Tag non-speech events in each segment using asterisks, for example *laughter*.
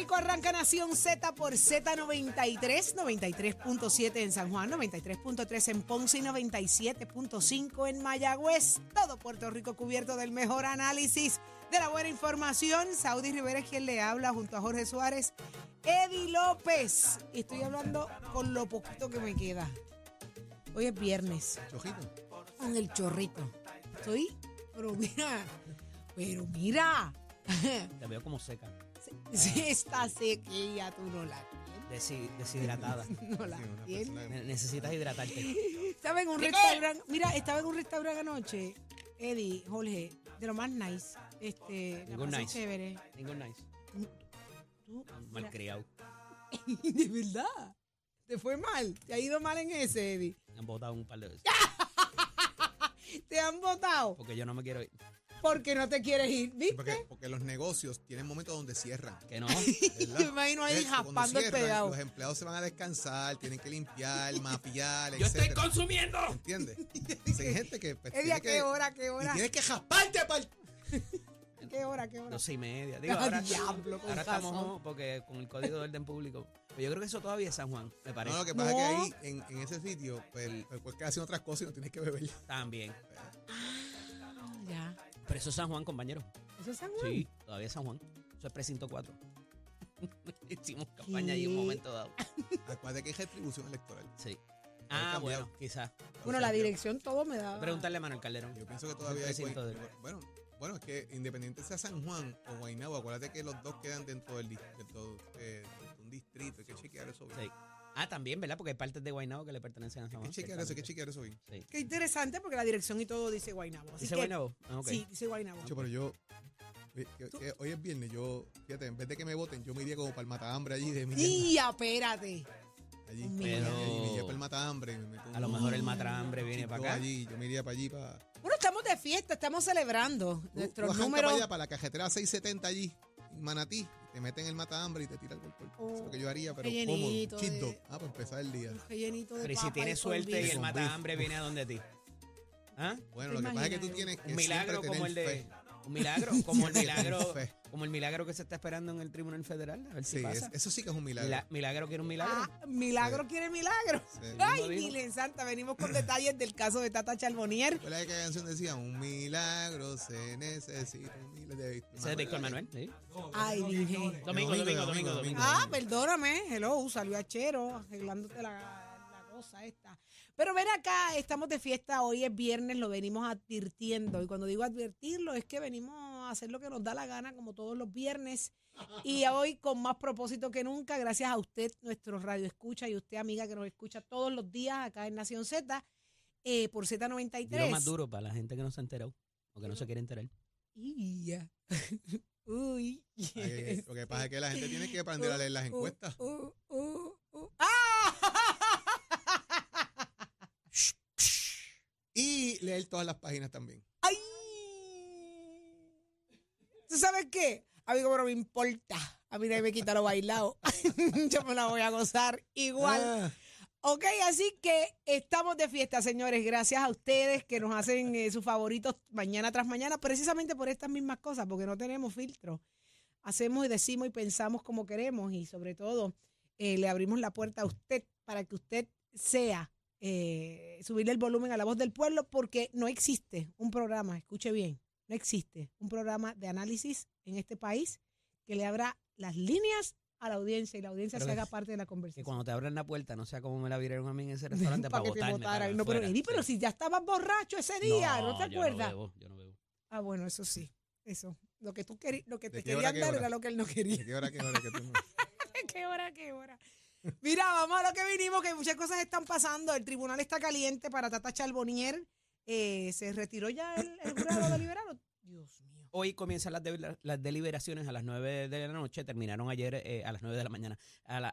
Rico arranca Nación Z por Z93, 93.7 en San Juan, 93.3 en Ponce y 97.5 en Mayagüez. Todo Puerto Rico cubierto del mejor análisis de la buena información. Saudi Rivera es quien le habla junto a Jorge Suárez. Eddie López. Estoy hablando con lo poquito que me queda. Hoy es viernes. Chojito. Con el chorrito. Estoy, pero mira, pero mira. Te veo como seca, *laughs* Sí, está sequilla, tú no la desi- deshidratada. *laughs* No la tienes. Ne- Necesitas hidratarte. Estaba en un restaurante, mira, estaba en un restaurante anoche, Eddie, Jorge, de lo más nice. Este, la Ningún pasé nice. chévere. Ningún nice. Tú, mira, Malcriado. *laughs* de verdad. ¿Te fue mal? ¿Te ha ido mal en ese, Eddie? Me han botado un par de veces. ¿Te han votado? Porque yo no me quiero ir. Porque no te quieres ir, Sí, ¿viste? Porque, porque los negocios tienen momentos donde cierran. Que no. *laughs* Yo *laughs* me imagino ahí Eso, jaspando el pegado. Los empleados se van a descansar, tienen que limpiar, *laughs* mapear, ¡Yo estoy consumiendo! ¿Entiendes? Sí, hay gente que pues, Eddie, ¿a tiene qué que, hora, qué y hora? tienes que jasparte pal. ¿Qué hora, qué hora? Doce y media. Digo, Ah, ahora, diablo, con ahora estamos porque con el código de orden público. Pero yo creo que eso todavía es San Juan, me parece. No, lo que pasa No. es que ahí, en, en ese sitio, pues, pues puedes quedar haciendo otras cosas y no tienes que beber. También. Ya. Pero eso es San Juan, compañero. ¿Eso es San Juan? Sí, todavía es San Juan. Eso es precinto 4. *laughs* Hicimos campaña ahí en un momento dado. Acuérdate que hay retribución electoral. Sí. Ah, cambiado. bueno, quizás. Bueno, la dirección todo me da. Preguntarle a Manuel Calderón. Yo pienso que todavía hay de- bueno, bueno, es que independiente sea San Juan o Guaynabo, acuérdate que los dos quedan dentro del dentro, eh, de un distrito, hay que chequear eso bien. Sí. Ah, también, ¿verdad? Porque hay partes de Guaynabo que le pertenecen a San Juan. que chequear eso, que chequear eso. Sí. Qué interesante porque la dirección y todo dice Guaynabo. Así ¿Dice que- Guaynabo? Ah, ok. Sí, dice Guaynabo. Pero yo, eh, que- que hoy es viernes, yo, fíjate, en vez de que me voten, yo me iría como para el matahambre allí de mi Y *laughs* espérate. allí, Pero- allí, me iría para el matahambre. y me meto A lo un- mejor el matrambre viene chito para acá. allí, yo me iría para allí, para... Bueno, estamos de fiesta, estamos celebrando arranca números. para allá, para la cajetera 670 allí, en Manatí, te meten el matahambre y te tiran el cuerpo. Eso es lo que yo haría, pero Qué cómodo, dog. Ah, para empezar el día. rellenito de Pero ¿y si tienes suerte y el matahambre viene a donde ti? ¿Ah? Bueno, ¿Te lo que pasa es que tú tienes que Un milagro siempre como el de. fe. Un milagro, *laughs* como el milagro. Como el milagro que se está esperando en el Tribunal Federal. A ver si Sí, es- pasa. eso sí que es un milagro. Mila- milagro quiere un milagro. Ah, milagro quiere milagro. Sí. Ay. Milen Santa, venimos con detalles del caso de Tata Charbonnier. ¿Cuál es que canción decía? Un milagro se necesita. Un milagro de Víctor Manuel. ¿sí? Ay, Domingo, domingo, domingo, domingo, domingo. Ah, perdóname. Hello, salió a Chero, arreglándote la, la cosa esta. Pero ven acá, estamos de fiesta, hoy es viernes, lo venimos advirtiendo. Y cuando digo advertirlo, es que venimos a hacer lo que nos da la gana, como todos los viernes. Y hoy con más propósito que nunca, gracias a usted, nuestro radio escucha, y usted, amiga, que nos escucha todos los días acá en Nación Z, eh, por Z93. Dilo más duro para la gente que no se ha enterado o que no se quiere enterar. Y ya. *laughs* Uy. Ay, ay. Lo que pasa es que la gente tiene que aprender a leer las encuestas. Uh, uh, uh. ¡Ah! Y leer todas las páginas también. ¡Ay! ¿Tú sabes qué? Amigo, pero me importa. A mí nadie me quita lo bailado. *laughs* Yo me la voy a gozar igual. Ah, Ok, así que estamos de fiesta, señores. Gracias a ustedes que nos hacen eh, sus favoritos mañana tras mañana, precisamente por estas mismas cosas, porque no tenemos filtro. Hacemos y decimos y pensamos como queremos y sobre todo eh, le abrimos la puerta a usted para que usted sea eh, subirle el volumen a la voz del pueblo, porque no existe un programa, escuche bien, no existe un programa de análisis en este país que le abra las líneas a la audiencia y la audiencia Pero se que- haga parte de la Que conversación. cuando te abran la puerta, no sea como me la viraron a mí en ese *laughs* restaurante para para, que te para No, pero Eddie, pero sí. si ya estabas borracho ese día, ¿no, te yo acuerdas? No bebo, yo no bebo. ah, bueno, eso sí, eso. Lo que tú querías, lo que ¿De te querían dar era lo que él no quería. *laughs* ¿De qué hora, qué hora, no? ¿Qué hora, qué hora? Mira, vamos a lo que vinimos, que muchas cosas están pasando. El tribunal está caliente para Tata Charbonnier. Eh, ¿Se retiró ya el, el jurado deliberado? Dios mío. Hoy comienzan las, de- las deliberaciones a las 9 de la noche, terminaron ayer eh, a las 9 de la mañana.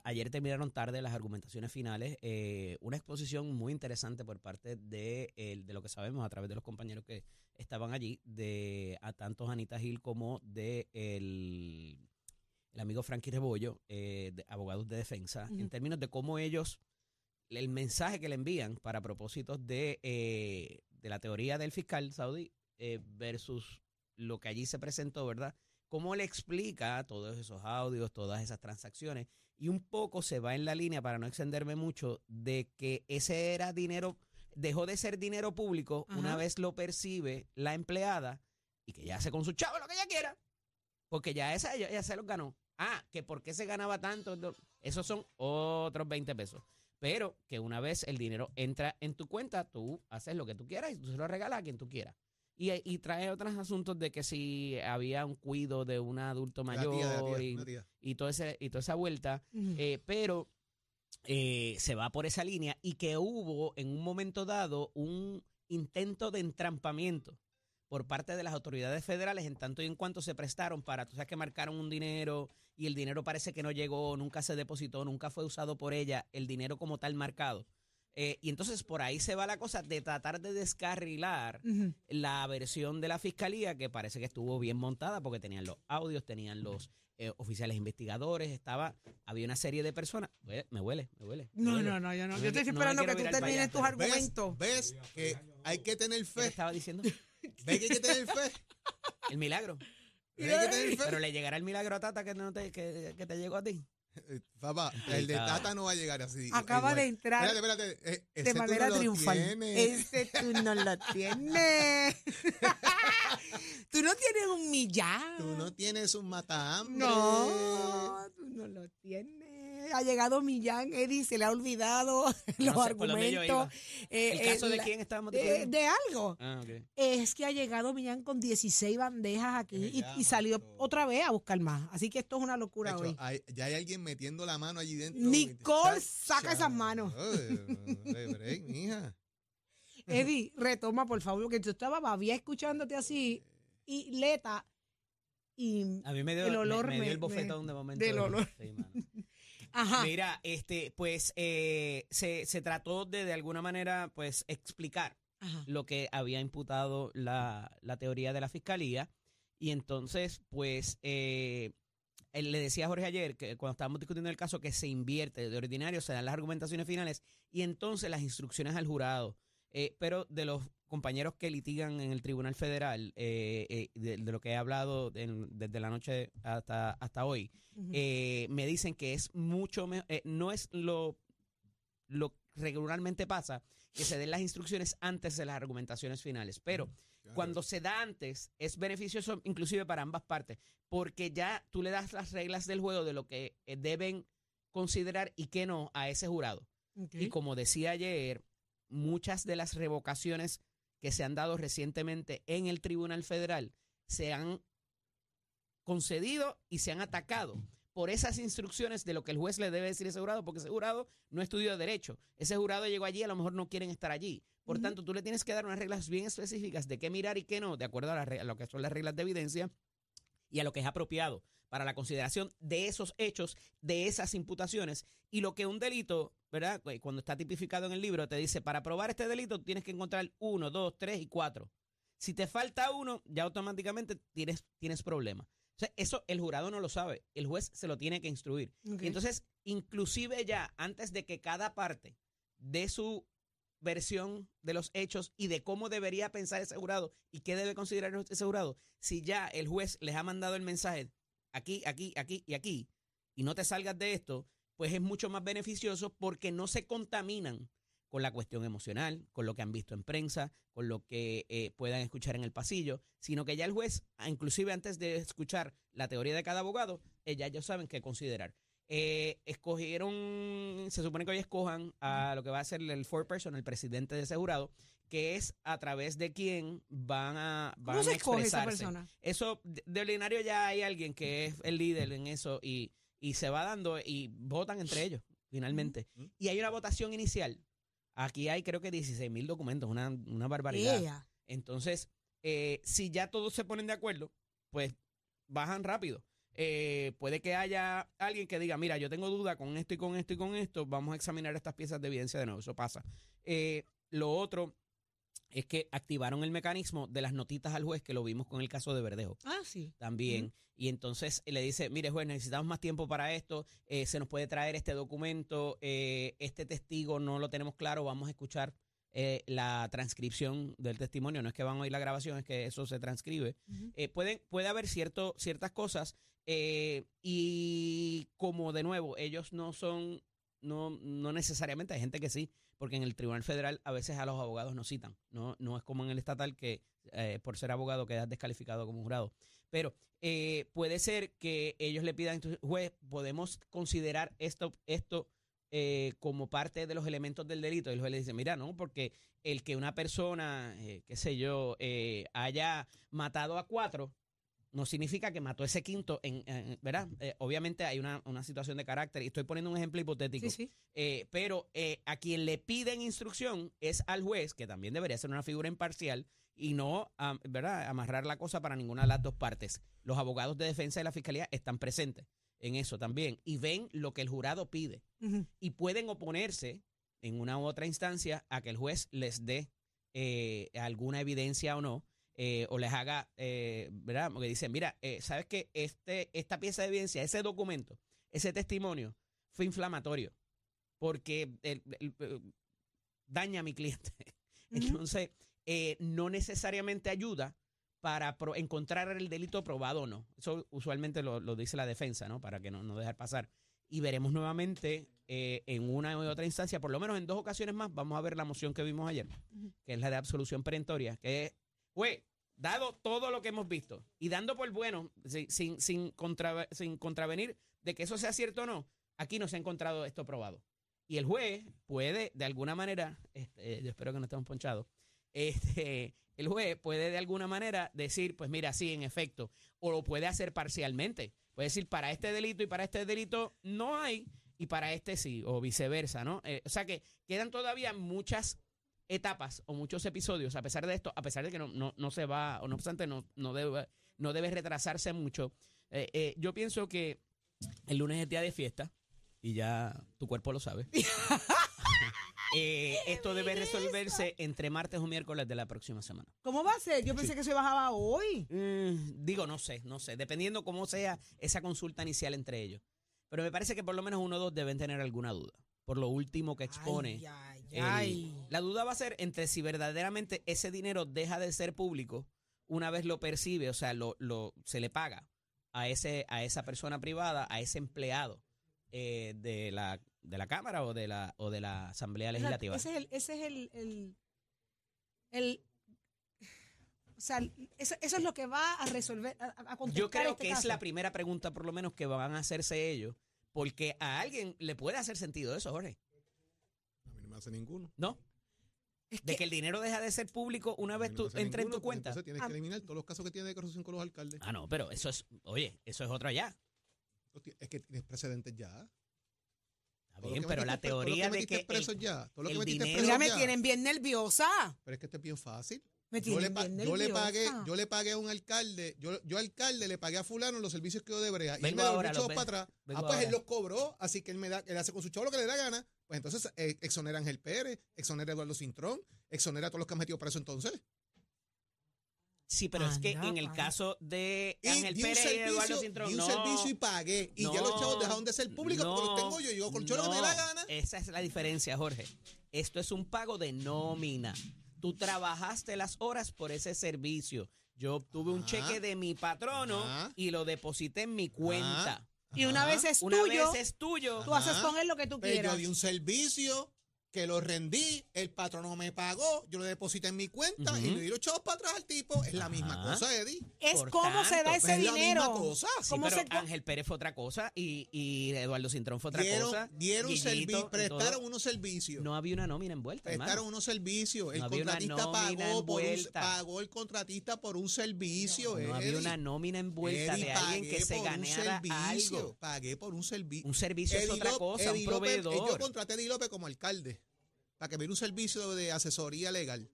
Ayer terminaron tarde las argumentaciones finales. eh, una exposición muy interesante por parte de lo que sabemos a través de los compañeros que estaban allí, de a tanto Anita Gil como de el, el amigo Frankie Rebollo, eh, de abogados de defensa, en términos de cómo ellos, el mensaje que le envían para propósitos de, eh, de la teoría del fiscal saudí eh, versus lo que allí se presentó, ¿verdad? cómo le explica todos esos audios, todas esas transacciones, y un poco se va en la línea, para no extenderme mucho, de que ese era dinero, dejó de ser dinero público una vez lo percibe la empleada y que ya hace con su chavo lo que ella quiera, porque ya esa ya, ya se los ganó. Ah, que por qué se ganaba tanto, esos son otros 20 pesos. Pero que una vez el dinero entra en tu cuenta, tú haces lo que tú quieras y tú se lo regalas a quien tú quieras. Y, y trae otros asuntos de que si había un cuido de un adulto La mayor tía, la tía, y, todo ese, y toda esa vuelta, eh, pero eh, se va por esa línea y que hubo en un momento dado un intento de entrampamiento por parte de las autoridades federales en tanto y en cuanto se prestaron para, tú sabes que marcaron un dinero y el dinero parece que no llegó, nunca se depositó, nunca fue usado por ella, el dinero como tal marcado. Eh, y entonces por ahí se va la cosa de tratar de descarrilar la versión de la fiscalía, que parece que estuvo bien montada porque tenían los audios, tenían los eh, oficiales investigadores, estaba, había una serie de personas. Me huele, me huele. me No, huele. no, no, yo no. Yo estoy no esperando que tú termines tus argumentos. ¿Ves que hay que tener ¿Qué te fe? estaba diciendo? ¿Ves que hay que tener fe? *laughs* El milagro. ¿Ves que hay que tener fe? Pero le llegará el milagro a Tata que, no te, que, que te llegó a ti. Eh, Papá, el de. Tata no va a llegar así. Acaba igual. de entrar Espérate, espérate. eh, ese de tú manera no lo triunfal. tienes. Ese tú no lo tienes. *laughs* tú no tienes un millán. Tú no tienes un matahambre. No, tú no lo tienes. Ha llegado Millán, Eddie, se le ha olvidado *laughs* los No sé por dónde yo argumentos. Eh, ¿El eh, caso de la- quién estábamos de, de algo. Ah, ok. Es que ha llegado Millán con 16 bandejas aquí Que y, salió otra vez a buscar más. Así que esto es una locura Hecho, hoy. hay- ya hay alguien metiendo la mano allí dentro. Nicole, Chacha. saca esas manos. *laughs* Eddie, retoma, por favor, porque tú estabas babía escuchándote así y leta y A mí me dio El olor me, dio me- el bofetón de momento. del olor. Sí, mano. Ajá. Mira, este, pues eh, se, se trató de de alguna manera, pues, explicar ajá. lo que había imputado la, la teoría de la fiscalía. Y entonces, pues, eh, él le decía a Jorge ayer que cuando estábamos discutiendo el caso que se invierte, de ordinario se dan las argumentaciones finales y entonces las instrucciones al jurado. Eh, pero de los compañeros que litigan en el Tribunal Federal, eh, eh, de, de lo que he hablado en- desde la noche hasta, hasta hoy, eh, me dicen que es mucho mejor, no es lo, lo regularmente pasa, que se den las instrucciones antes de las argumentaciones finales, pero cuando se da antes es beneficioso inclusive para ambas partes, porque ya tú le das las reglas del juego de lo que deben considerar y qué no a ese jurado. Y como decía ayer, muchas de las revocaciones que se han dado recientemente en el Tribunal Federal se han concedido y se han atacado por esas instrucciones de lo que el juez le debe decir a ese jurado, porque ese jurado no estudió derecho. Ese jurado llegó allí, a lo mejor no quieren estar allí. Por tanto, tú le tienes que dar unas reglas bien específicas de qué mirar y qué no, de acuerdo a, la a lo que son las reglas de evidencia y a lo que es apropiado para la consideración de esos hechos, de esas imputaciones. Y lo que un delito, ¿verdad? Cu- Cuando está tipificado en el libro, te dice, para probar este delito tienes que encontrar uno, dos, tres y cuatro. Si te falta uno, ya automáticamente tienes, tienes problema. O sea, eso el jurado no lo sabe, el juez se lo tiene que instruir. Y entonces, inclusive ya antes de que cada parte dé su versión de los hechos y de cómo debería pensar ese jurado y qué debe considerar ese jurado, si ya el juez les ha mandado el mensaje aquí, aquí, aquí y aquí, y no te salgas de esto, pues es mucho más beneficioso porque no se contaminan con la cuestión emocional, con lo que han visto en prensa, con lo que eh, puedan escuchar en el pasillo, sino que ya el juez, inclusive antes de escuchar la teoría de cada abogado, eh, ya ellos saben qué considerar. Eh, escogieron, se supone que hoy escojan a lo que va a ser el foreperson, el presidente de ese jurado, que es a través de quien van a, van ¿Cómo se a escoge esa expresarse. persona? Eso, de, de ordinario ya hay alguien que es el líder en eso y, y se va dando y votan entre ellos, finalmente. Y hay una votación inicial. Aquí hay creo que 16 mil documentos, una, una barbaridad. Entonces, eh, si ya todos se ponen de acuerdo, pues bajan rápido. Eh, puede que haya alguien que diga, mira, yo tengo duda con esto y con esto y con esto, vamos a examinar estas piezas de evidencia de nuevo, eso pasa. Eh, lo otro es que activaron el mecanismo de las notitas al juez, que lo vimos con el caso de Verdejo Ah, sí. también. Y entonces le dice, mire juez, necesitamos más tiempo para esto, eh, se nos puede traer este documento, eh, este testigo no lo tenemos claro, vamos a escuchar eh, la transcripción del testimonio, no es que van a oír la grabación, es que eso se transcribe. Eh, pueden, puede haber cierto, ciertas cosas eh, y como de nuevo, ellos no son, no, no necesariamente, hay gente que sí, porque en el Tribunal Federal a veces a los abogados no citan, no, no es como en el estatal que eh, por ser abogado quedas descalificado como jurado. Pero eh, puede ser que ellos le pidan, entonces, juez, podemos considerar esto, esto eh, como parte de los elementos del delito. Y el juez le dice, mira, no, porque el que una persona, eh, qué sé yo, eh, haya matado a cuatro, no significa que mató ese quinto, en, en- ¿verdad? Eh, obviamente hay una, una situación de carácter, y estoy poniendo un ejemplo hipotético. Sí, sí. Eh, pero eh, a quien le piden instrucción es al juez, que también debería ser una figura imparcial, y no ¿verdad? amarrar la cosa para ninguna de las dos partes. Los abogados de defensa de la fiscalía están presentes en eso también y ven lo que el jurado pide y pueden oponerse en una u otra instancia a que el juez les dé eh, alguna evidencia o no, eh, o les haga, eh, ¿verdad? Porque dicen, mira, eh, ¿sabes qué? Este, esta pieza de evidencia, ese documento, ese testimonio fue inflamatorio porque el- el- daña a mi cliente. *laughs* Entonces, no necesariamente ayuda para pro- encontrar el delito probado o no. Eso usualmente lo, lo dice la defensa, ¿no? Para que no, no dejar pasar. Y veremos nuevamente eh, en una u otra instancia, por lo menos en dos ocasiones más, vamos a ver la moción que vimos ayer, que es la de absolución perentoria, que es, güey, dado todo lo que hemos visto y dando por bueno, sin, sin contravenir de que eso sea cierto o no, aquí no se ha encontrado esto probado. Y el juez puede, de alguna manera, este, yo espero que no estemos ponchados, este, el juez puede de alguna manera decir, pues mira, sí, en efecto, o lo puede hacer parcialmente. Puede decir, para este delito y para este delito no hay, y para este sí, o viceversa, ¿no? Eh, o sea que quedan todavía muchas etapas o muchos episodios, a pesar de esto, a pesar de que no, no, no se va, o no obstante, no, no, debe, no debe retrasarse mucho. Eh, eh, yo pienso que el lunes es día de fiesta, y ya tu cuerpo lo sabe. *laughs* *laughs* Eh, esto debe resolverse entre martes o miércoles de la próxima semana. ¿Cómo va a ser? Yo pensé que se bajaba hoy. Mm, digo, no sé, no sé, dependiendo cómo sea esa consulta inicial entre ellos. Pero me parece que por lo menos uno o dos deben tener alguna duda, por lo último que expone. Ay, ay, ay. la duda va a ser entre si verdaderamente ese dinero deja de ser público una vez lo percibe, o sea, lo, lo, se le paga a, ese, a esa persona privada, a ese empleado eh, de, la, de la Cámara o de la, o de la Asamblea Legislativa. Ese es el, ese es el, el, el- o sea, eso, eso es lo que va a resolver, a, Yo creo este que es la primera pregunta, por lo menos, que van a hacerse ellos, porque a alguien le puede hacer sentido eso, Jorge, no hace ninguno. ¿no? Es De que- que el dinero deja de ser público una vez no tú entra en tu porque cuenta. Entonces tienes Ah. que eliminar todos los casos que tiene de corrupción con los alcaldes. Ah, no, pero eso es, oye, eso es otro allá. Es que tienes precedentes ya. Está bien, que pero la metiste- todo lo teoría de metiste que el- ya. Todo lo que el dinero- Mira, me ya. tienen bien nerviosa. Pero es que esto es bien fácil. Me Yo le, yo le pagué, yo le pagué a un alcalde, yo, yo alcalde le pagué a fulano los servicios que yo de brea y él me chavos los para atrás. vengo Ah, pues él ahora. los cobró, así que él me da, él hace con su chavo lo que le da gana. Pues entonces eh, exonera a Ángel Pérez, exonera a Eduardo Cintrón, exonera a todos los que han metido preso entonces. Sí, pero es que Anda, en el caso de Ángel Pérez y Eduardo servicio, Cintrón, di un no, servicio y pagué. Y ya los no, chavos dejaron de ser públicos porque los no, tengo yo. Y yo colchón lo que me dé la no. gana. Esa es la diferencia, Jorge. Esto es un pago de nómina. Tú trabajaste las horas por ese servicio. Yo obtuve un Ajá. cheque de mi patrono Ajá. y lo deposité en mi cuenta. Y una vez es Una tuyo, vez es tuyo. tú haces con él lo que tú Pues yo quieras. di un servicio que lo rendí, el patrono me pagó, yo lo deposité en mi cuenta y le di los chavos para atrás al tipo. Es la misma Ajá. cosa, Eddie. Es Por cómo se da ese es la dinero. misma cosa. Sí, ¿Cómo pero se Ángel Pérez fue otra cosa y, y Eduardo Cintrón fue otra Dieron, cosa. dieron Guillito prestaron unos servicios. No había una nómina envuelta, hermano. prestaron unos servicios. El No contratista pagó, por un, pagó el contratista por un servicio. No había una nómina envuelta Eddie, de alguien que pagué se por un ganara servicio, algo. Pagué por un servicio. Un servicio es otra cosa, un López- eh, proveedor. yo contraté a Eddie López como alcalde para que me diera un servicio de asesoría legal.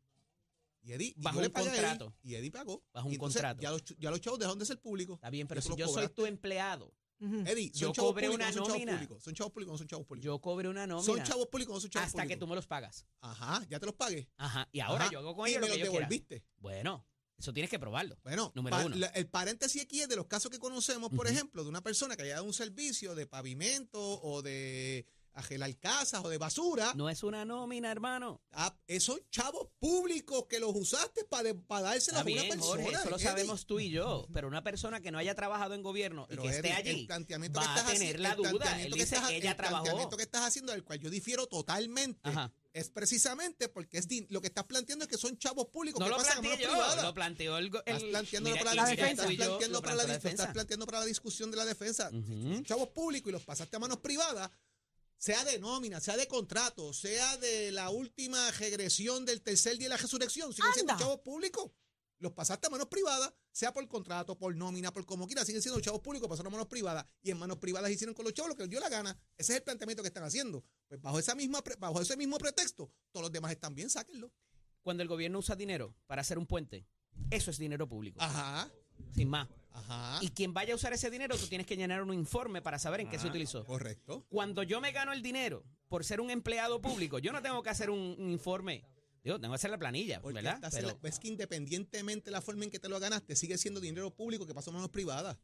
Y Eddie, y Bajo yo le un Eddie, contrato. y Eddie pagó. Bajo un Y entonces contrato. Ya los, ya los chavos dejaron de ser públicos. Está bien, pero si yo soy tu empleado. Eddie, son Yo chavos cobré públicos, una no son chavos nómina. públicos. Son chavos públicos, no son chavos públicos. yo cobré una nómina son chavos públicos, no son chavos hasta que públicos. tú me los pagas. Ajá, ya te los pagué. Ajá. Y ahora Ajá, yo hago con y ellos me lo que los yo quiera. devolviste. Bueno, eso tienes que probarlo. Bueno, Número pa- uno. la- el paréntesis aquí es de los casos que conocemos, por ejemplo, de una persona que haya dado un servicio de pavimento o de gelar casas o de basura. No es una nómina, hermano. Ah, esos chavos públicos que los usaste para dárselos Está a una persona. Jorge, eso lo sabemos tú y yo. *laughs* Pero una persona que no haya trabajado en gobierno Pero, y que esté allí el planteamiento va que a estás tener haci- la el duda. Él que ella el trabajó. planteamiento que estás haciendo, del cual yo difiero totalmente, Ajá. es precisamente porque es lo que estás planteando es que son chavos públicos No que lo pasan a manos yo, privadas. lo planteó el... Estás el- planteando mira, para la, defensa. estás planteando para la, lo estás defensa. planteando para la discusión de la defensa. Ujú. Son Chavos públicos y los pasaste a manos privadas, sea de nómina, sea de contrato, sea de la última regresión del tercer día de la resurrección, siguen siendo chavos públicos. Los pasaste a manos privadas, sea por contrato, por nómina, por como quiera, siguen siendo chavos públicos, pasaron a manos privadas y en manos privadas hicieron con los chavos lo que les dio la gana. Ese es el planteamiento que están haciendo. Pues bajo esa misma bajo ese mismo pretexto, todos los demás están bien, sáquenlo. Cuando el gobierno usa dinero para hacer un puente, eso es dinero público, Ajá, sin más. Ajá. Y quien vaya a usar ese dinero, tú tienes que llenar un informe para saber en qué se Ajá, utilizó. Correcto. Cuando yo me gano el dinero por ser un empleado público, yo no tengo que hacer un, un informe. Digo, tengo que hacer la planilla, Porque ¿verdad? Pero- la- es que independientemente de la forma en que te lo ganaste, sigue siendo dinero público que pasó a manos privadas.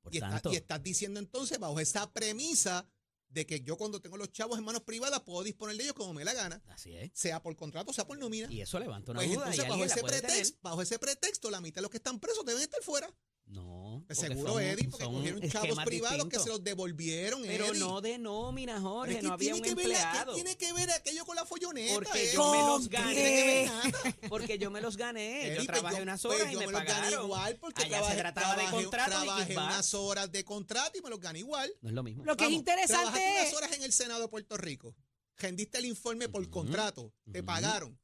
por Y, está- tanto, y estás diciendo entonces, bajo esa premisa de que yo cuando tengo los chavos en manos privadas puedo disponer de ellos como me la gana, así es. sea por contrato, sea por nómina. Y eso levanta una Pues duda entonces, y bajo ese, pretexto, bajo ese pretexto, la mitad de los que están presos deben estar fuera. No. Pues seguro, son- Eddie, porque son cogieron chavos privados que se los devolvieron, Pero Eddie. no de nómina, Jorge, no había tiene un que ver la- ¿qué empleado. tiene que ver aquello con la folloneta? Porque Eddie? yo me los ¿Con gané. *laughs* Porque yo me los gané. Eddie, yo pues trabajé unas horas pues y yo me, los gané pagaron. igual porque Allá trabajé, se trataba de contrato y trabajé kickback. unas horas de contrato y me los gané igual. No es lo mismo. Lo que es interesante trabajaste es. unas horas en el Senado de Puerto Rico. Rendiste el informe por contrato. Te pagaron.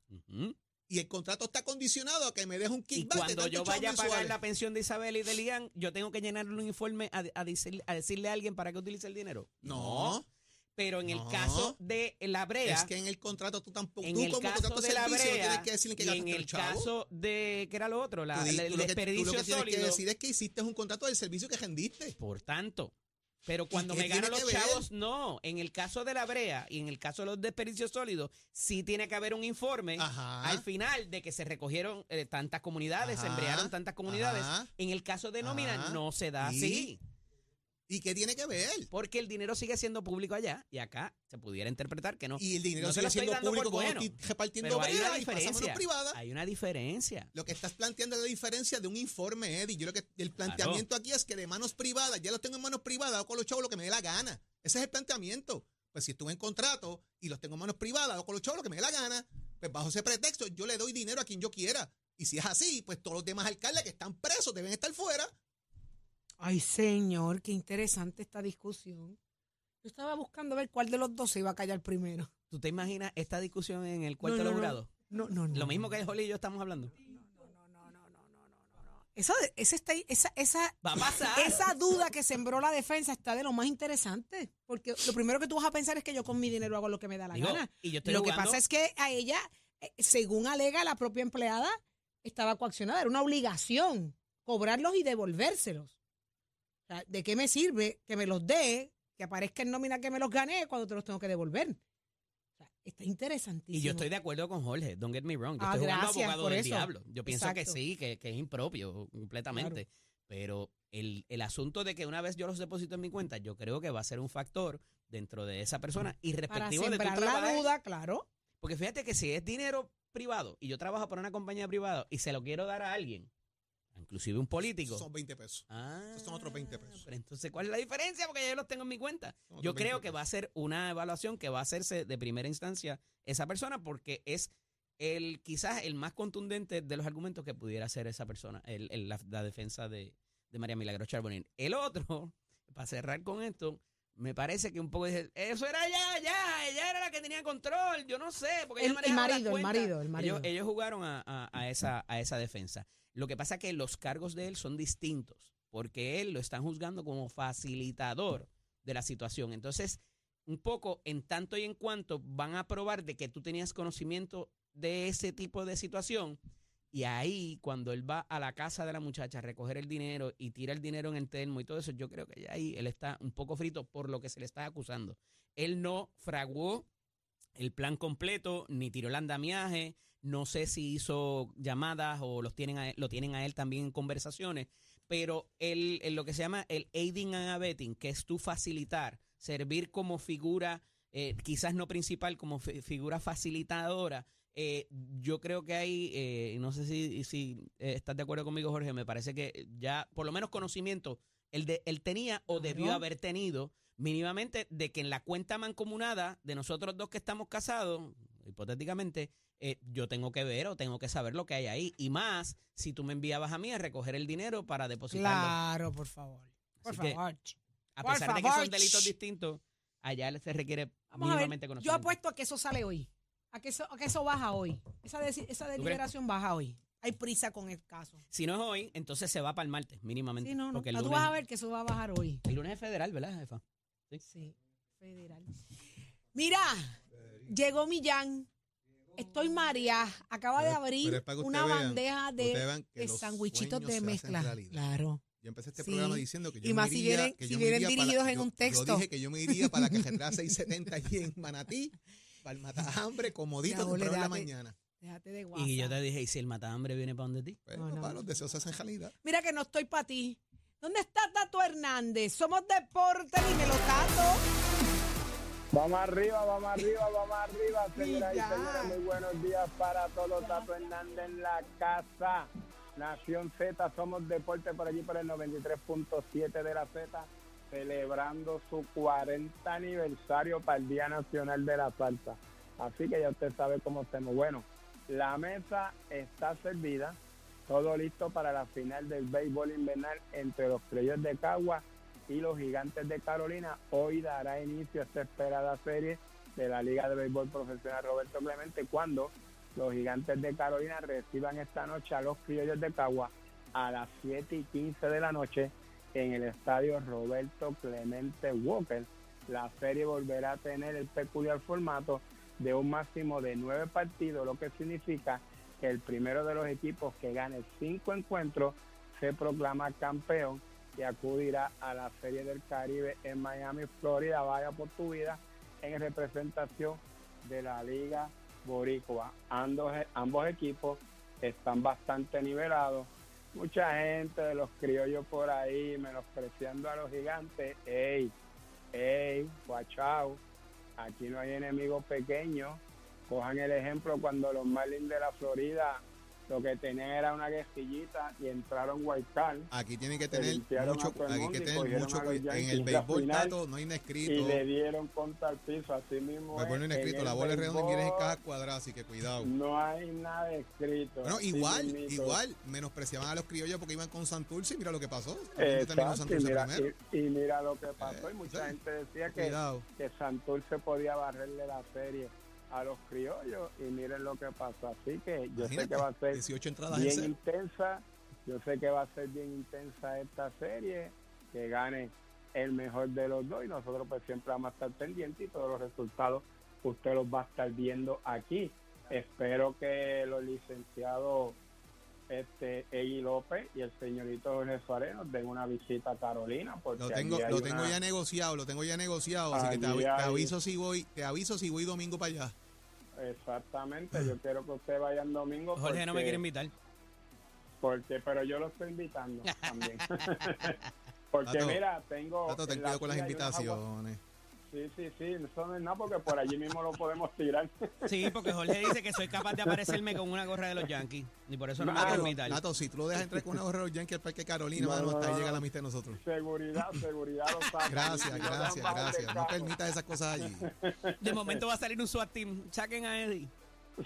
Y el contrato está condicionado a que me dejes un Y kickback de cuando tantos yo vaya a pagar mensuales. la pensión de Isabel y de Lian, yo tengo que llenarle un informe a, a decir- a decirle a alguien para que utilice el dinero. No, Pero en el caso de la brea, es que en el contrato tú tampoco, en tú el como caso contrato de de la servicio brea tienes que decirle que y en el el caso de, ¿qué era lo otro? La, Tú la- lo que, tú lo que tienes que decir es que hiciste un contrato del servicio que rendiste. Por tanto, pero cuando me gano los chavos, no. En el caso de la brea y en el caso de los desperdicios sólidos, sí tiene que haber un informe Ajá. al final de que se recogieron eh, tantas comunidades, se Ajá. embriaron tantas comunidades. Ajá. En el caso de nómina no se da así, ¿Y qué tiene que ver? porque el dinero sigue siendo público allá y acá se pudiera interpretar que no. Y el dinero No sigue siendo público cuando bueno, estoy repartiendo hay una y diferencia. privadas. Hay una diferencia. Lo que estás planteando es la diferencia de un informe, Eddie. Yo lo que el planteamiento aquí es que de manos privadas, ya los tengo en manos privadas, hago con los chavos lo que me dé la gana. Ese es el planteamiento. Pues si estuve en contrato y los tengo en manos privadas, hago con los chavos lo que me dé la gana, pues bajo ese pretexto yo le doy dinero a quien yo quiera. Y si es así, pues todos los demás alcaldes que están presos deben estar fuera. Ay, señor, qué interesante esta discusión. Yo estaba buscando ver cuál de los dos se iba a callar primero. ¿Tú te imaginas esta discusión en el cuarto No, no, los no. No, no. Lo mismo que Holly y yo estamos hablando. Esa, esa, está- esa, esa, Va a pasar. esa duda que sembró la defensa está de lo más interesante. Porque lo primero que tú vas a pensar es que yo con mi dinero hago lo que me da la Digo, gana. y yo estoy Lo que pasa es que a ella, eh, según alega la propia empleada, estaba coaccionada. Era una obligación cobrarlos y devolvérselos. Sea, ¿De qué me sirve que me los dé, que aparezca en nómina que me los gané cuando te los tengo que devolver? O sea, está interesantísimo. Y yo estoy de acuerdo con Jorge, don't get me wrong. Yo Ah, estoy jugando gracias abogado del eso. diablo. Yo pienso que sí, que, que es impropio completamente. Pero el, el asunto de que una vez yo los deposito en mi cuenta, yo creo que va a ser un factor dentro de esa persona y Para respectivo de tu sembrar la duda, claro. Porque fíjate que si es dinero privado y yo trabajo para una compañía privada y se lo quiero dar a alguien, inclusive un político. Son 20 pesos. Ah, Esos son otros 20 pesos. Pero entonces, ¿cuál es la diferencia? Porque yo los tengo en mi cuenta. Yo creo 20 que va a ser una evaluación que va a hacerse de primera instancia esa persona porque es el quizás el más contundente de los argumentos que pudiera hacer esa persona, el, el- la, la defensa de, de María Milagro Charbonnier. El otro, *laughs* para cerrar con esto, me parece que un poco dice, eso era ya, ya, ella era la que tenía control, yo no sé, porque ella El, el marido, el cuentas". marido, el marido. Ellos, ellos jugaron a, a- a esa, a esa defensa. Lo que pasa es que los cargos de él son distintos, porque él lo están juzgando como facilitador de la situación. Entonces, un poco en tanto y en cuanto van a probar de que tú tenías conocimiento de ese tipo de situación. Y ahí, cuando él va a la casa de la muchacha a recoger el dinero y tira el dinero en el termo y todo eso, yo creo que ya ahí él está un poco frito por lo que se le está acusando. Él no fraguó el plan completo, ni tiró el andamiaje, no sé si hizo llamadas o los tienen a él- lo tienen a él también en conversaciones, pero el, lo que se llama el aiding and abetting, que es tú facilitar, servir como figura eh, quizás no principal, como figura facilitadora, eh, yo creo que hay, eh, no sé si, si estás de acuerdo conmigo, Jorge, me parece que ya, por lo menos conocimiento, él, de, él tenía o debió haber tenido mínimamente de que en la cuenta mancomunada de nosotros dos que estamos casados, hipotéticamente, yo tengo que ver o tengo que saber lo que hay ahí. Y más si tú me enviabas a mí a recoger el dinero para depositarlo. Claro, por favor. Por favor. a pesar de que son delitos distintos, allá se requiere mínimamente conocimiento. Yo apuesto a que eso sale hoy. A que eso, que eso baja hoy. Esa, esa deliberación baja hoy. Hay prisa con el caso. Si no es hoy, entonces se va para el martes, mínimamente. Sí, no, no. tú vas a ver que eso va a bajar hoy. El lunes es federal, ¿verdad, jefa? Sí, federal. Mira, llegó Millán. Estoy María. Acaba de abrir una bandeja de, de sandwichitos de mezcla. Claro. Yo empecé este programa diciendo que yo y más si vienen, si vienen dirigidos en un texto. Yo dije que yo me iría para que Cajetera 670 allí en Manatí, para el matahambre, comodito, de la mañana. Déjate de Y yo te dije, ¿y si el matahambre viene para donde ti? Bueno, no, para los deseos se hacen realidad. Mira que no estoy para ti. ¿Dónde está Tato Hernández? Somos deporte, dímelo, Tato. Vamos arriba, vamos arriba, vamos arriba, señoras y, señores. Muy buenos días para todos. Tato Hernández en la casa. Nación Z, somos deporte por allí por el 93.7 de la Z, celebrando su 40 aniversario para el Día Nacional de la Salsa. Así que ya usted sabe cómo estamos. Bueno, la mesa está servida, todo listo para la final del béisbol invernal entre los Creyos de Cagua y los Gigantes de Carolina. Hoy dará inicio a esta esperada serie de la Liga de Béisbol Profesional Roberto Clemente cuando los gigantes de Carolina reciban esta noche a los criollos de Cagua a las 7 y 15 de la noche en el estadio Roberto Clemente Walker. La serie volverá a tener el peculiar formato de un máximo de nueve partidos, lo que significa que el primero de los equipos que gane cinco encuentros se proclama campeón y acudirá a la Serie del Caribe en Miami, Florida. Vaya por tu vida en representación de la Liga boricua. ambos equipos están bastante nivelados. Mucha gente de los criollos por ahí menospreciando a los gigantes. ¡Ey! ¡Ey! ¡Guachao! Aquí no hay enemigos pequeños. Cojan el ejemplo cuando los Marlins de la Florida lo que tenían era una guestillita y entraron Card. Aquí tienen que tener mucho, aquí que tener mucho en el béisbol tato no hay nada escrito. Y le dieron contra el piso, así mismo. Me ponen escrito, la bola es redonda y vienes en caja cuadrada, así que cuidado. No hay nada escrito. Bueno, igual, igual, menospreciaban a los criollos porque iban con Santurce y mira lo que pasó. Exacto, y, mira, y, mira lo que pasó. y mucha gente decía que, que Santurce podía barrerle la serie a los criollos y miren lo que pasó. Así que yo sé que va a ser bien intensa, yo sé que va a ser bien intensa esta serie, que gane el mejor de los dos y nosotros pues siempre vamos a estar pendientes y todos los resultados usted los va a estar viendo aquí. Espero que los licenciados este Egui López y el señorito Jorge Suárez nos den una visita a Carolina porque lo tengo lo tengo ya negociado lo tengo ya negociado así que te, aviso si voy te aviso si voy domingo para allá. Exactamente yo *laughs* quiero que usted vaya el domingo Jorge no me quiere invitar. porque pero yo lo estoy invitando también. *laughs* *laughs* Porque mira tengo ten cuidado con las invitaciones Sí, sí, sí, eso no es nada porque por allí mismo lo podemos tirar. Sí, porque Jorge *laughs* dice que soy capaz de aparecerme con una gorra de los Yankees y por eso no, me invitar. Nato, si tú lo dejas entrar con una gorra de los Yankees al Parque Carolina, no, hasta ahí llega la amistad de nosotros. Seguridad, seguridad lo sabe. Gracias, gracias, gracias. No permitas esas cosas allí. De momento va a salir un SWAT team. Saquen a Eddie.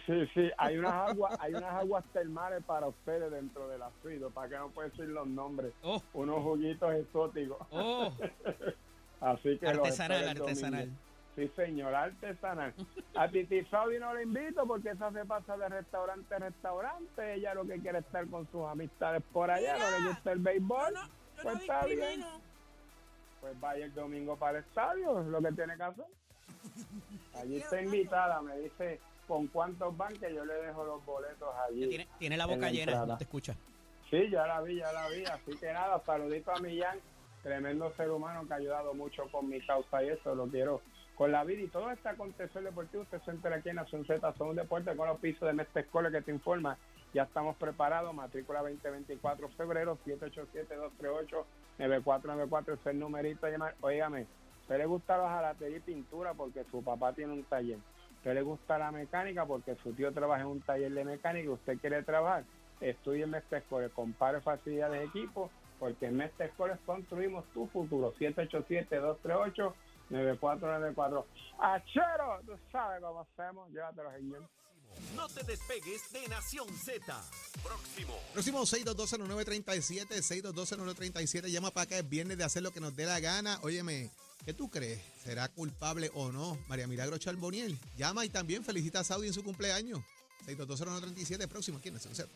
Sí, sí, hay unas aguas, hay unas aguas termales para ustedes dentro de la suite, para que no puedo decir los nombres. Oh. Unos juguitos exóticos. Oh. *laughs* Así que artesanal, artesanal. Sí, señor, artesanal. A Titi Saudi no le invito porque esa se pasa de restaurante a restaurante. Ella lo que quiere es estar con sus amistades por allá, no le gusta el béisbol. pues está bien. Pues vaya el domingo para el estadio, es lo que tiene que hacer. Allí está invitada, me dice con cuántos van que yo le dejo los boletos allí. Tiene, la boca llena, no te escucha. Sí, ya la vi, ya la vi. Así que nada, saludito a Millán tremendo ser humano que ha ayudado mucho con mi causa y eso lo quiero con la vida y todo este acontecer deportivo usted se entera aquí en Nación Z son un deporte con los pisos de Mestre Escuela que te informa ya estamos preparados matrícula 2024 febrero 787-238-9494 es el numerito llamar oígame usted le gusta la jalatería y pintura porque su papá tiene un taller. Usted le gusta la mecánica porque su tío trabaja en un taller de mecánica usted quiere trabajar. Estudie en Mestre Escoles, compare facilidades de equipo porque en Mestre construimos tu futuro. 787-238-9494. ¡Achero! Tú sabes cómo hacemos. Llévatelo, señor. No te despegues de Nación Z. Próximo. Próximo 6220937, 6220937. Llama para acá, es viernes de hacer lo que nos dé la gana. Óyeme, ¿qué tú crees? ¿Será culpable o no María Milagro Charboniel? Llama y también felicita a Saudi en su cumpleaños. 6220937, próximo aquí en Nación Z.